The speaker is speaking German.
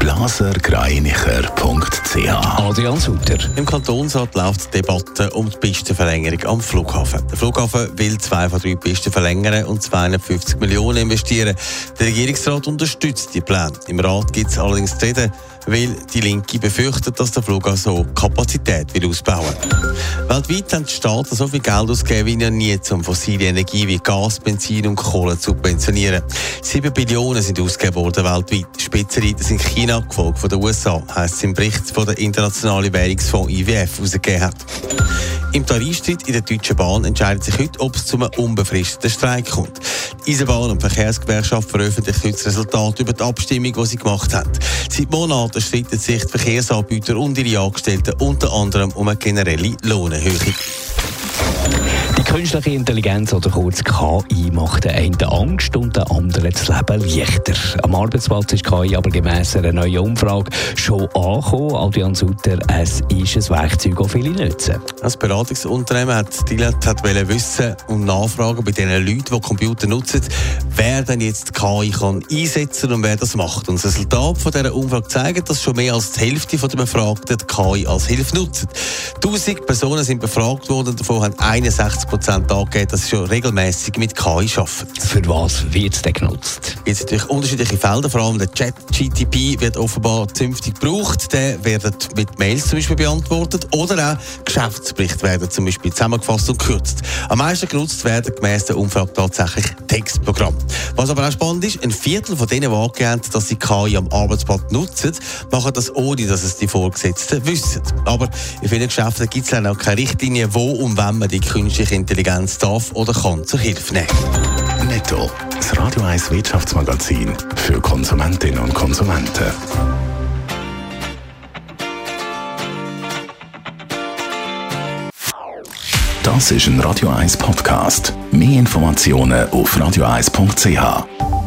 blasergreinicher.ch Adrian Sutter. Im Kantonsrat läuft die Debatte um die Pistenverlängerung am Flughafen. Der Flughafen will zwei von drei Pisten verlängern und 250 Millionen investieren. Der Regierungsrat unterstützt die Pläne. Im Rat gibt es allerdings reden, weil die Linke befürchtet, dass der Flughafen so Kapazität will ausbauen Weltweit haben die Staaten so viel Geld ausgegeben wie noch nie, um fossile Energie wie Gas, Benzin und Kohle zu subventionieren. Sieben Billionen sind ausgegeben worden weltweit. Spitzenreiter sind China, gefolgt von den USA, heisst es im Bericht von der Internationalen Währungsfonds IWF herausgegeben hat. Im Tarifstreit in der Deutschen Bahn entscheidet sich heute, ob es zu einem unbefristeten Streik kommt. Die Eisenbahn- und Verkehrsgewerkschaft veröffentlicht heute das Resultat über die Abstimmung, die sie gemacht haben. Seit Monaten streiten sich die Verkehrsanbieter und ihre Angestellten unter anderem um eine generelle Lohnerhöhung. Künstliche Intelligenz oder kurz KI macht den einen Angst und den anderen das Leben leichter. Am Arbeitsplatz ist KI aber gemäss einer neuen Umfrage schon angekommen. Adrian Sutter, es ist ein Werkzeug, das viele nutzen. Das Beratungsunternehmen hat Dilet hat wissen und nachfragen bei den Leuten, die Computer nutzen, wer denn jetzt KI kann einsetzen und wer das macht. Und das Resultat von dieser Umfrage zeigt, dass schon mehr als die Hälfte der Befragten KI als Hilfe nutzen. 1000 Personen sind befragt worden, davon haben 61 Prozent angegeben, dass sie schon regelmäßig mit KI arbeiten. Für was wird es denn genutzt? Jetzt natürlich unterschiedliche Felder, vor allem der Chat-GTP wird offenbar zünftig gebraucht. Der wird mit Mails zum Beispiel beantwortet oder auch Geschäftsberichte werden zum Beispiel zusammengefasst und gekürzt. Am meisten genutzt werden gemäss der Umfrage tatsächlich Textprogramme. Was aber auch spannend ist, ein Viertel von denen, die angegeben dass sie KI am Arbeitsplatz nutzen, machen das ohne, dass es die Vorgesetzten wissen. Aber in vielen Geschäften gibt es dann auch keine Richtlinie, wo und wann man die künstliche Intelligenz darf oder kann zur Hilfe nehmen. Netto, das Radio 1 Wirtschaftsmagazin für Konsumentinnen und Konsumenten. Das ist ein Radio 1 Podcast. Mehr Informationen auf radio1.ch.